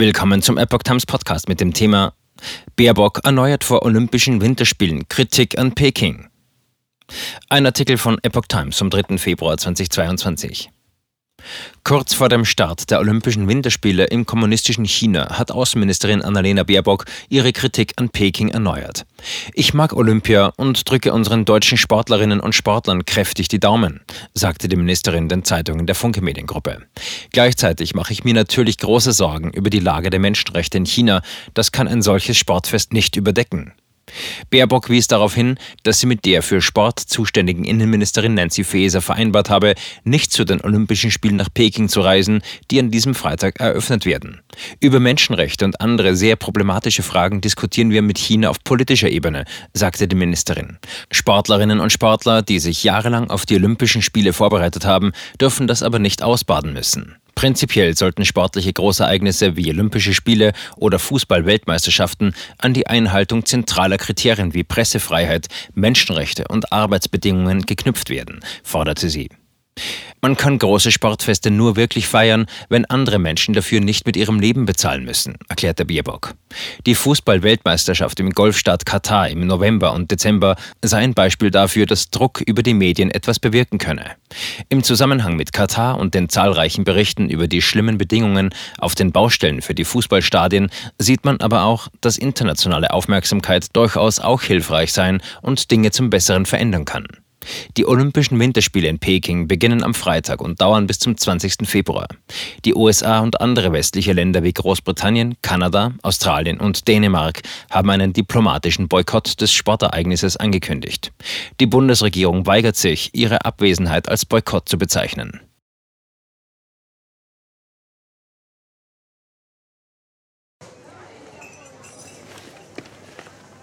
Willkommen zum Epoch Times Podcast mit dem Thema Baerbock erneuert vor Olympischen Winterspielen Kritik an Peking. Ein Artikel von Epoch Times vom 3. Februar 2022. Kurz vor dem Start der Olympischen Winterspiele im kommunistischen China hat Außenministerin Annalena Baerbock ihre Kritik an Peking erneuert. Ich mag Olympia und drücke unseren deutschen Sportlerinnen und Sportlern kräftig die Daumen, sagte die Ministerin den Zeitungen der Funke Mediengruppe. Gleichzeitig mache ich mir natürlich große Sorgen über die Lage der Menschenrechte in China. Das kann ein solches Sportfest nicht überdecken. Baerbock wies darauf hin, dass sie mit der für Sport zuständigen Innenministerin Nancy Faeser vereinbart habe, nicht zu den Olympischen Spielen nach Peking zu reisen, die an diesem Freitag eröffnet werden. Über Menschenrechte und andere sehr problematische Fragen diskutieren wir mit China auf politischer Ebene, sagte die Ministerin. Sportlerinnen und Sportler, die sich jahrelang auf die Olympischen Spiele vorbereitet haben, dürfen das aber nicht ausbaden müssen. Prinzipiell sollten sportliche Großereignisse wie Olympische Spiele oder Fußball-Weltmeisterschaften an die Einhaltung zentraler Kriterien wie Pressefreiheit, Menschenrechte und Arbeitsbedingungen geknüpft werden, forderte sie. Man kann große Sportfeste nur wirklich feiern, wenn andere Menschen dafür nicht mit ihrem Leben bezahlen müssen, erklärte Bierbock. Die Fußball-Weltmeisterschaft im Golfstaat Katar im November und Dezember sei ein Beispiel dafür, dass Druck über die Medien etwas bewirken könne. Im Zusammenhang mit Katar und den zahlreichen Berichten über die schlimmen Bedingungen auf den Baustellen für die Fußballstadien sieht man aber auch, dass internationale Aufmerksamkeit durchaus auch hilfreich sein und Dinge zum Besseren verändern kann. Die Olympischen Winterspiele in Peking beginnen am Freitag und dauern bis zum 20. Februar. Die USA und andere westliche Länder wie Großbritannien, Kanada, Australien und Dänemark haben einen diplomatischen Boykott des Sportereignisses angekündigt. Die Bundesregierung weigert sich, ihre Abwesenheit als Boykott zu bezeichnen.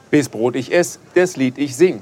Bis Brot ich ess, das Lied ich sing.